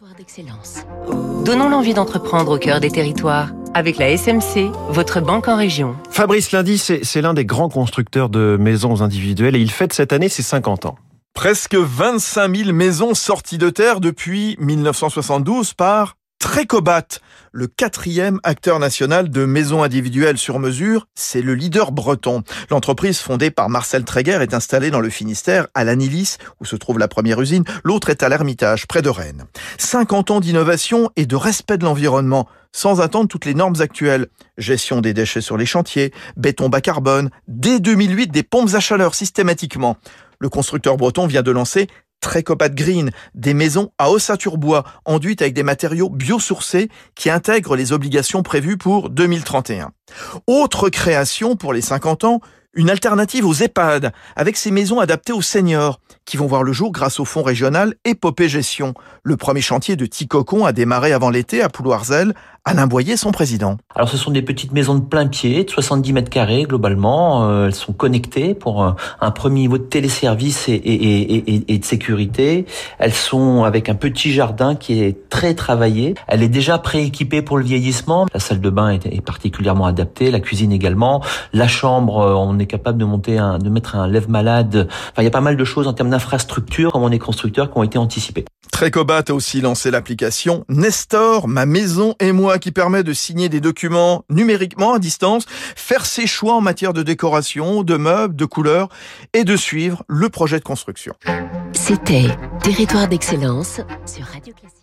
Territoire d'excellence. Donnons l'envie d'entreprendre au cœur des territoires avec la SMC, votre banque en région. Fabrice Lundi, c'est l'un des grands constructeurs de maisons individuelles et il fête cette année ses 50 ans. Presque 25 000 maisons sorties de terre depuis 1972 par Trécobat, le quatrième acteur national de maisons individuelles sur mesure, c'est le leader breton. L'entreprise fondée par Marcel Tréguer est installée dans le Finistère, à l'Anilis, où se trouve la première usine. L'autre est à l'Ermitage, près de Rennes. 50 ans d'innovation et de respect de l'environnement, sans attendre toutes les normes actuelles. Gestion des déchets sur les chantiers, béton bas carbone, dès 2008 des pompes à chaleur systématiquement. Le constructeur breton vient de lancer Trécopat Green, des maisons à ossature bois enduites avec des matériaux biosourcés qui intègrent les obligations prévues pour 2031. Autre création pour les 50 ans, une alternative aux EHPAD, avec ces maisons adaptées aux seniors, qui vont voir le jour grâce au fonds régional Épopée Gestion. Le premier chantier de Ticocon a démarré avant l'été à Pouloirzel. Alain Boyer, son président. Alors ce sont des petites maisons de plein pied, de 70 mètres carrés globalement. Euh, elles sont connectées pour euh, un premier niveau de téléservice et, de sécurité. Elles sont avec un petit jardin qui est très travaillé. Elle est déjà prééquipée pour le vieillissement. La salle de bain est, est particulièrement adaptée, la cuisine également. La chambre, euh, on est capable de monter un, de mettre un lève-malade. Enfin, il y a pas mal de choses en termes d'infrastructure, comme on est constructeur, qui ont été anticipées. Trécobat a aussi lancé l'application Nestor, ma maison et moi, qui permet de signer des documents numériquement à distance, faire ses choix en matière de décoration, de meubles, de couleurs et de suivre le projet de construction. C'était Territoire d'excellence sur Radio Classique.